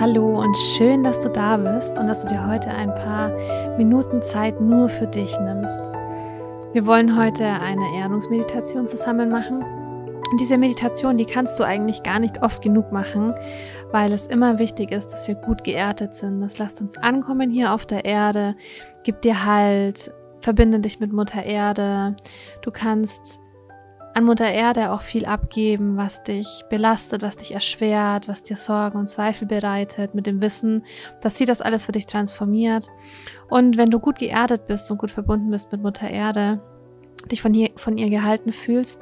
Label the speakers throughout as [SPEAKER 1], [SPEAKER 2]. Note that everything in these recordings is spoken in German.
[SPEAKER 1] Hallo und schön, dass du da bist und dass du dir heute ein paar Minuten Zeit nur für dich nimmst. Wir wollen heute eine Erdungsmeditation zusammen machen. Und diese Meditation, die kannst du eigentlich gar nicht oft genug machen, weil es immer wichtig ist, dass wir gut geerdet sind. Das lasst uns ankommen hier auf der Erde, gib dir Halt, verbinde dich mit Mutter Erde. Du kannst an Mutter Erde auch viel abgeben, was dich belastet, was dich erschwert, was dir Sorgen und Zweifel bereitet, mit dem Wissen, dass sie das alles für dich transformiert. Und wenn du gut geerdet bist und gut verbunden bist mit Mutter Erde, dich von, hier, von ihr gehalten fühlst,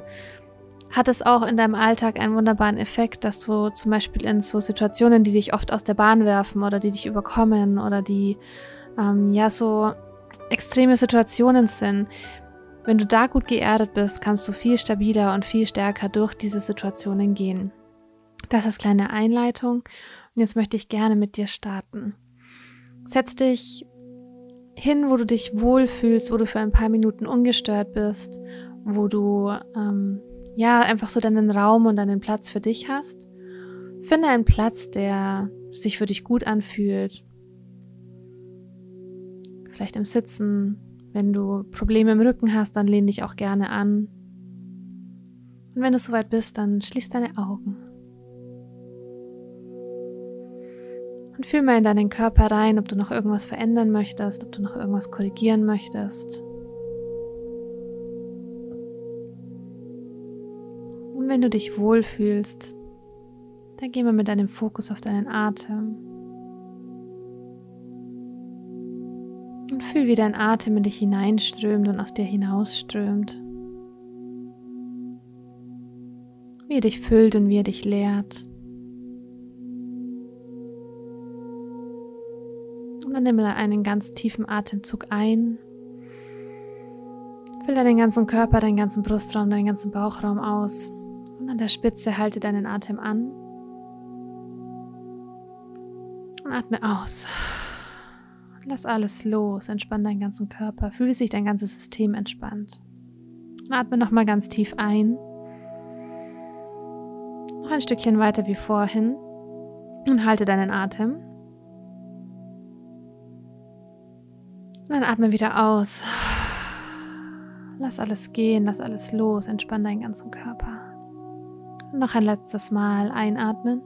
[SPEAKER 1] hat es auch in deinem Alltag einen wunderbaren Effekt, dass du zum Beispiel in so Situationen, die dich oft aus der Bahn werfen oder die dich überkommen oder die ähm, ja so extreme Situationen sind, wenn du da gut geerdet bist, kannst du viel stabiler und viel stärker durch diese Situationen gehen. Das ist kleine Einleitung und jetzt möchte ich gerne mit dir starten. Setz dich hin, wo du dich wohlfühlst, wo du für ein paar Minuten ungestört bist, wo du ähm, ja einfach so deinen Raum und deinen Platz für dich hast. Finde einen Platz, der sich für dich gut anfühlt. Vielleicht im Sitzen, wenn du Probleme im Rücken hast, dann lehn dich auch gerne an. Und wenn du soweit bist, dann schließ deine Augen. Und fühl mal in deinen Körper rein, ob du noch irgendwas verändern möchtest, ob du noch irgendwas korrigieren möchtest. Und wenn du dich wohlfühlst, dann geh mal mit deinem Fokus auf deinen Atem. Und fühl, wie dein Atem in dich hineinströmt und aus dir hinausströmt. Wie er dich füllt und wie er dich leert. Und dann nimm einen ganz tiefen Atemzug ein. Füll deinen ganzen Körper, deinen ganzen Brustraum, deinen ganzen Bauchraum aus. Und an der Spitze halte deinen Atem an. Und atme aus. Lass alles los, entspann deinen ganzen Körper, fühle sich dein ganzes System entspannt. Atme nochmal ganz tief ein. Noch ein Stückchen weiter wie vorhin und halte deinen Atem. Und dann atme wieder aus. Lass alles gehen, lass alles los, entspann deinen ganzen Körper. Und noch ein letztes Mal einatmen.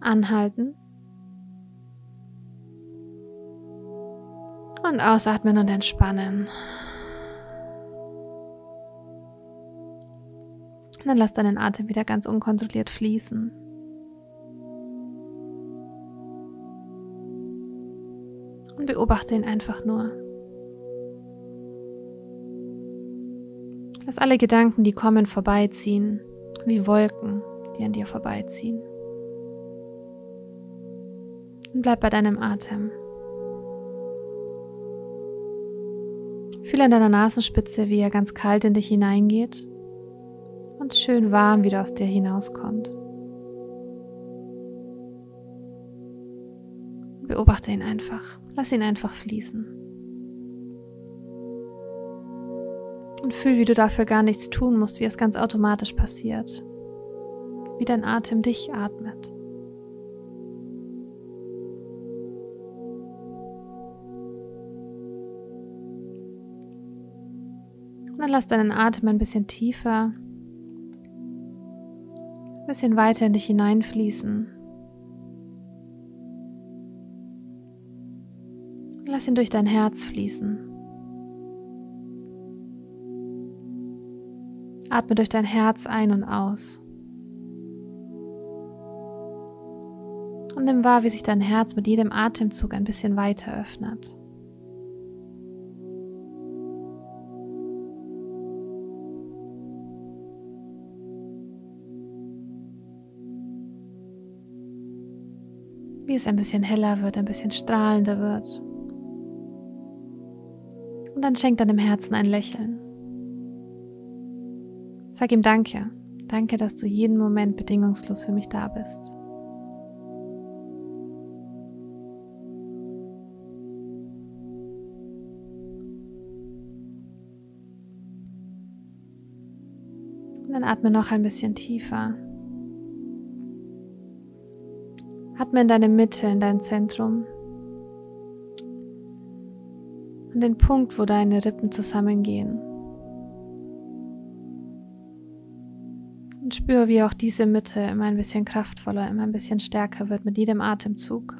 [SPEAKER 1] Anhalten. Und ausatmen und entspannen. Und dann lass deinen Atem wieder ganz unkontrolliert fließen. Und beobachte ihn einfach nur. Lass alle Gedanken, die kommen, vorbeiziehen, wie Wolken, die an dir vorbeiziehen. Und bleib bei deinem Atem. Fühl an deiner Nasenspitze, wie er ganz kalt in dich hineingeht und schön warm wieder aus dir hinauskommt. Beobachte ihn einfach. Lass ihn einfach fließen. Und fühl, wie du dafür gar nichts tun musst, wie es ganz automatisch passiert. Wie dein Atem dich atmet. Dann lass deinen Atem ein bisschen tiefer, ein bisschen weiter in dich hineinfließen. Lass ihn durch dein Herz fließen. Atme durch dein Herz ein und aus. Und nimm wahr, wie sich dein Herz mit jedem Atemzug ein bisschen weiter öffnet. Wie es ein bisschen heller wird, ein bisschen strahlender wird. Und dann schenk deinem Herzen ein Lächeln. Sag ihm Danke. Danke, dass du jeden Moment bedingungslos für mich da bist. Und dann atme noch ein bisschen tiefer. Atme in deine Mitte, in dein Zentrum. An den Punkt, wo deine Rippen zusammengehen. Und spüre, wie auch diese Mitte immer ein bisschen kraftvoller, immer ein bisschen stärker wird mit jedem Atemzug.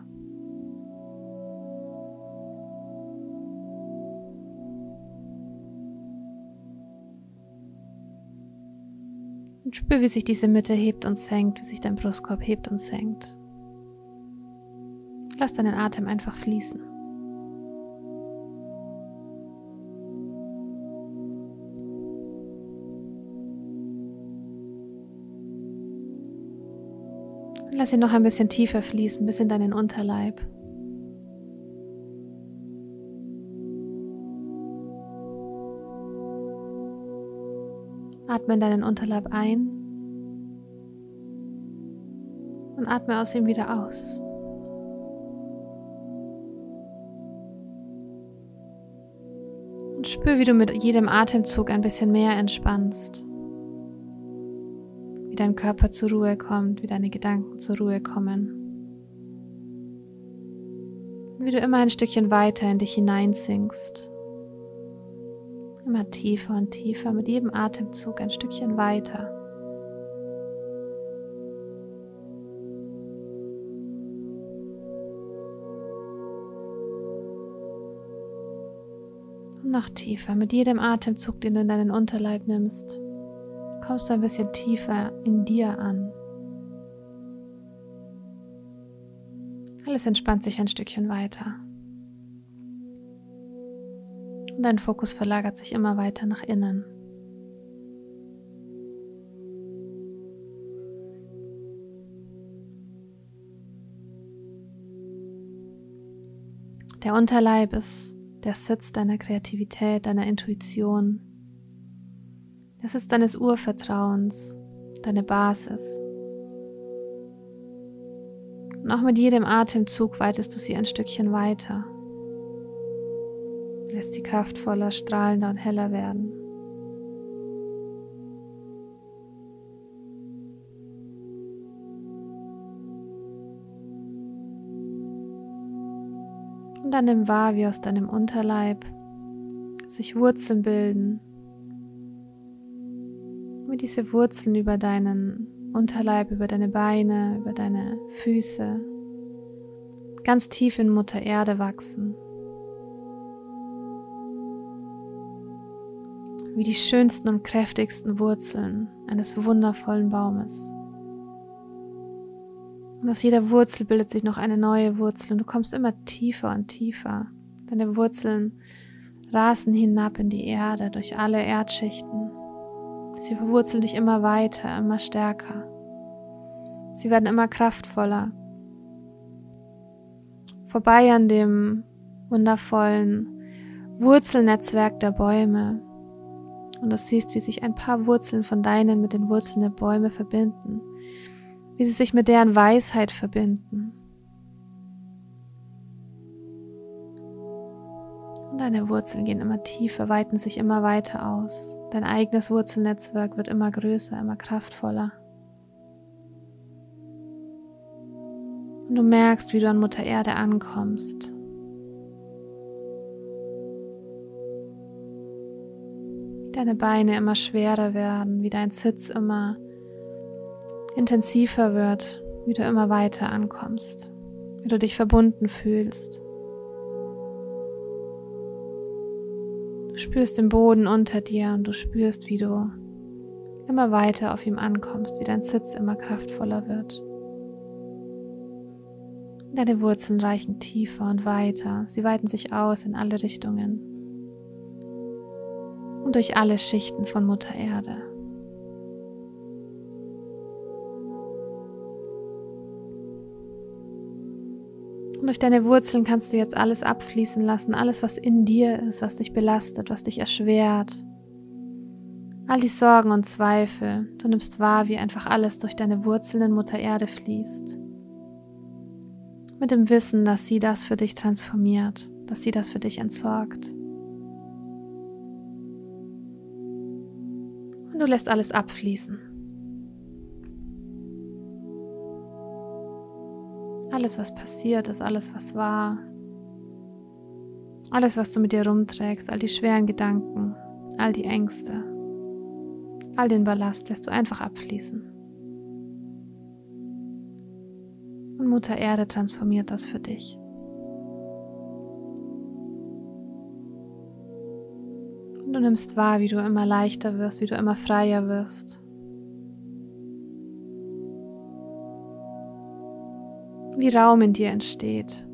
[SPEAKER 1] Und spür, wie sich diese Mitte hebt und senkt, wie sich dein Brustkorb hebt und senkt. Lass deinen Atem einfach fließen. Lass ihn noch ein bisschen tiefer fließen, bis in deinen Unterleib. Atme in deinen Unterleib ein und atme aus ihm wieder aus. Spür, wie du mit jedem Atemzug ein bisschen mehr entspannst wie dein Körper zur Ruhe kommt, wie deine Gedanken zur Ruhe kommen. Wie du immer ein Stückchen weiter in dich hineinsinkst. Immer tiefer und tiefer, mit jedem Atemzug ein Stückchen weiter. Noch tiefer, mit jedem Atemzug, den du in deinen Unterleib nimmst kommst du ein bisschen tiefer in dir an. Alles entspannt sich ein Stückchen weiter. Und dein Fokus verlagert sich immer weiter nach innen. Der Unterleib ist der Sitz deiner Kreativität, deiner Intuition, es ist deines Urvertrauens, deine Basis. Und auch mit jedem Atemzug weitest du sie ein Stückchen weiter. Lässt sie kraftvoller, strahlender und heller werden. Nimm wahr, wie aus deinem Unterleib sich Wurzeln bilden, wie diese Wurzeln über deinen Unterleib, über deine Beine, über deine Füße ganz tief in Mutter Erde wachsen. Wie die schönsten und kräftigsten Wurzeln eines wundervollen Baumes. Und aus jeder Wurzel bildet sich noch eine neue Wurzel und du kommst immer tiefer und tiefer. Deine Wurzeln rasen hinab in die Erde durch alle Erdschichten. Sie verwurzeln dich immer weiter, immer stärker. Sie werden immer kraftvoller. Vorbei an dem wundervollen Wurzelnetzwerk der Bäume. Und du siehst, wie sich ein paar Wurzeln von deinen mit den Wurzeln der Bäume verbinden. Wie sie sich mit deren Weisheit verbinden. Und deine Wurzeln gehen immer tiefer, weiten sich immer weiter aus. Dein eigenes Wurzelnetzwerk wird immer größer, immer kraftvoller. Und du merkst, wie du an Mutter Erde ankommst. Deine Beine immer schwerer werden, wie dein Sitz immer intensiver wird, wie du immer weiter ankommst, wie du dich verbunden fühlst. Du spürst den Boden unter dir und du spürst, wie du immer weiter auf ihm ankommst, wie dein Sitz immer kraftvoller wird. Deine Wurzeln reichen tiefer und weiter, sie weiten sich aus in alle Richtungen und durch alle Schichten von Mutter Erde. Durch deine Wurzeln kannst du jetzt alles abfließen lassen, alles, was in dir ist, was dich belastet, was dich erschwert. All die Sorgen und Zweifel, du nimmst wahr, wie einfach alles durch deine Wurzeln in Mutter Erde fließt. Mit dem Wissen, dass sie das für dich transformiert, dass sie das für dich entsorgt. Und du lässt alles abfließen. Alles, was passiert ist, alles, was war, alles, was du mit dir rumträgst, all die schweren Gedanken, all die Ängste, all den Ballast lässt du einfach abfließen. Und Mutter Erde transformiert das für dich. Und du nimmst wahr, wie du immer leichter wirst, wie du immer freier wirst. Wie Raum in dir entsteht.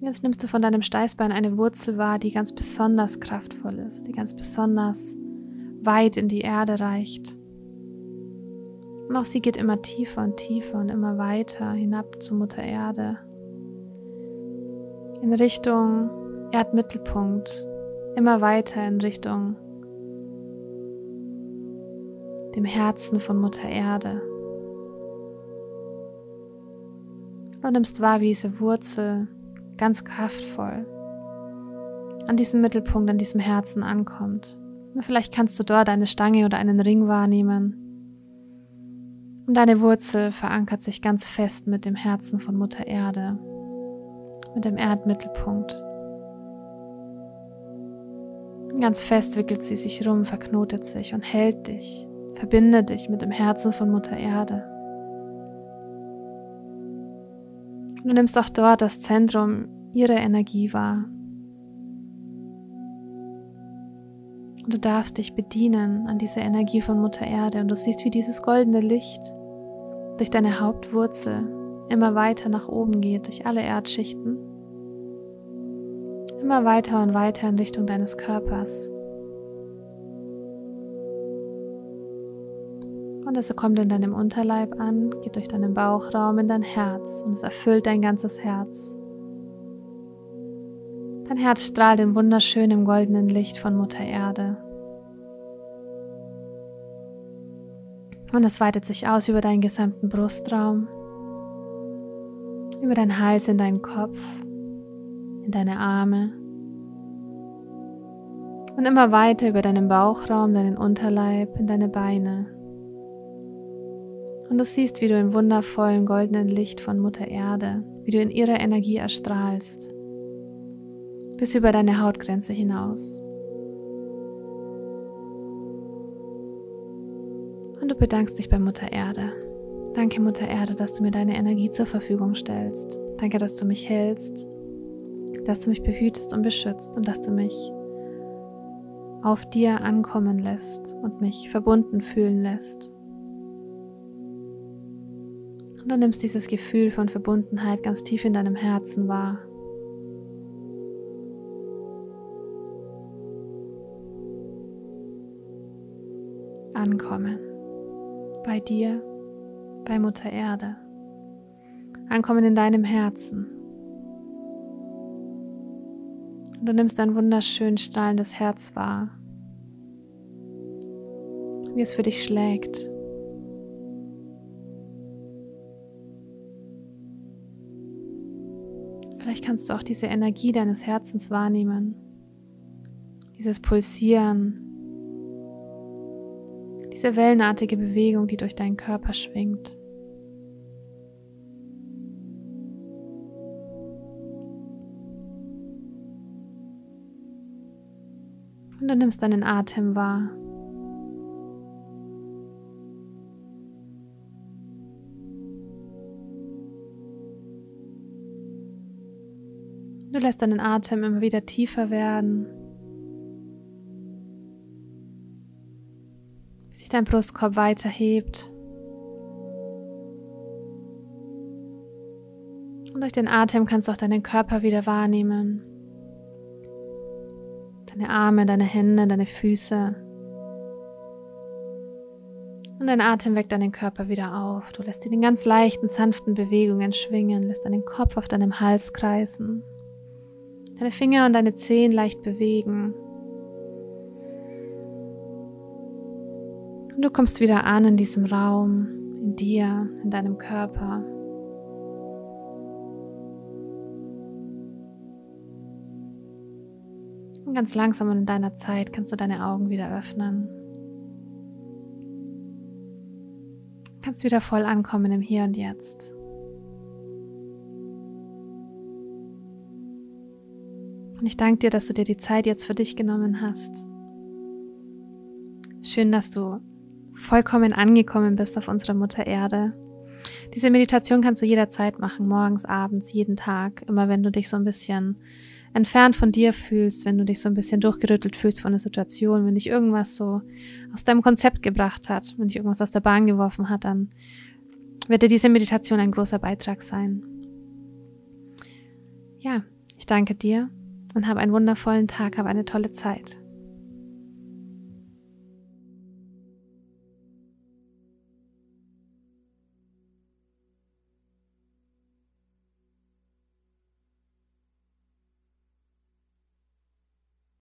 [SPEAKER 1] Jetzt nimmst du von deinem Steißbein eine Wurzel wahr, die ganz besonders kraftvoll ist, die ganz besonders weit in die Erde reicht. Und auch sie geht immer tiefer und tiefer und immer weiter hinab zu Mutter Erde. In Richtung Erdmittelpunkt, immer weiter in Richtung dem Herzen von Mutter Erde. Du nimmst wahr, wie diese Wurzel ganz kraftvoll an diesem Mittelpunkt, an diesem Herzen ankommt. Und vielleicht kannst du dort eine Stange oder einen Ring wahrnehmen. Und deine Wurzel verankert sich ganz fest mit dem Herzen von Mutter Erde, mit dem Erdmittelpunkt. Ganz fest wickelt sie sich rum, verknotet sich und hält dich, verbindet dich mit dem Herzen von Mutter Erde. Du nimmst auch dort das Zentrum ihrer Energie wahr. Du darfst dich bedienen an dieser Energie von Mutter Erde und du siehst, wie dieses goldene Licht durch deine Hauptwurzel immer weiter nach oben geht, durch alle Erdschichten, immer weiter und weiter in Richtung deines Körpers. Und es kommt in deinem Unterleib an, geht durch deinen Bauchraum in dein Herz und es erfüllt dein ganzes Herz. Dein Herz strahlt in wunderschönem goldenen Licht von Mutter Erde. Und es weitet sich aus über deinen gesamten Brustraum, über deinen Hals in deinen Kopf, in deine Arme und immer weiter über deinen Bauchraum, deinen Unterleib, in deine Beine. Und du siehst, wie du im wundervollen goldenen Licht von Mutter Erde, wie du in ihrer Energie erstrahlst, bis über deine Hautgrenze hinaus. Und du bedankst dich bei Mutter Erde. Danke, Mutter Erde, dass du mir deine Energie zur Verfügung stellst. Danke, dass du mich hältst, dass du mich behütest und beschützt und dass du mich auf dir ankommen lässt und mich verbunden fühlen lässt. Und du nimmst dieses Gefühl von Verbundenheit ganz tief in deinem Herzen wahr. Ankommen. Bei dir, bei Mutter Erde. Ankommen in deinem Herzen. Und du nimmst ein wunderschön strahlendes Herz wahr, wie es für dich schlägt. Vielleicht kannst du auch diese Energie deines Herzens wahrnehmen, dieses Pulsieren, diese wellenartige Bewegung, die durch deinen Körper schwingt. Und du nimmst deinen Atem wahr. Lässt deinen Atem immer wieder tiefer werden, bis sich dein Brustkorb weiter hebt. Und durch den Atem kannst du auch deinen Körper wieder wahrnehmen. Deine Arme, deine Hände, deine Füße. Und dein Atem weckt deinen Körper wieder auf. Du lässt ihn in ganz leichten, sanften Bewegungen schwingen, lässt deinen Kopf auf deinem Hals kreisen deine Finger und deine Zehen leicht bewegen. Und du kommst wieder an in diesem Raum, in dir, in deinem Körper. Und ganz langsam und in deiner Zeit kannst du deine Augen wieder öffnen. kannst wieder voll ankommen im Hier und Jetzt. Und ich danke dir, dass du dir die Zeit jetzt für dich genommen hast. Schön, dass du vollkommen angekommen bist auf unserer Mutter Erde. Diese Meditation kannst du jederzeit machen, morgens, abends, jeden Tag, immer wenn du dich so ein bisschen entfernt von dir fühlst, wenn du dich so ein bisschen durchgerüttelt fühlst von der Situation, wenn dich irgendwas so aus deinem Konzept gebracht hat, wenn dich irgendwas aus der Bahn geworfen hat, dann wird dir diese Meditation ein großer Beitrag sein. Ja, ich danke dir und habe einen wundervollen Tag, habe eine tolle Zeit.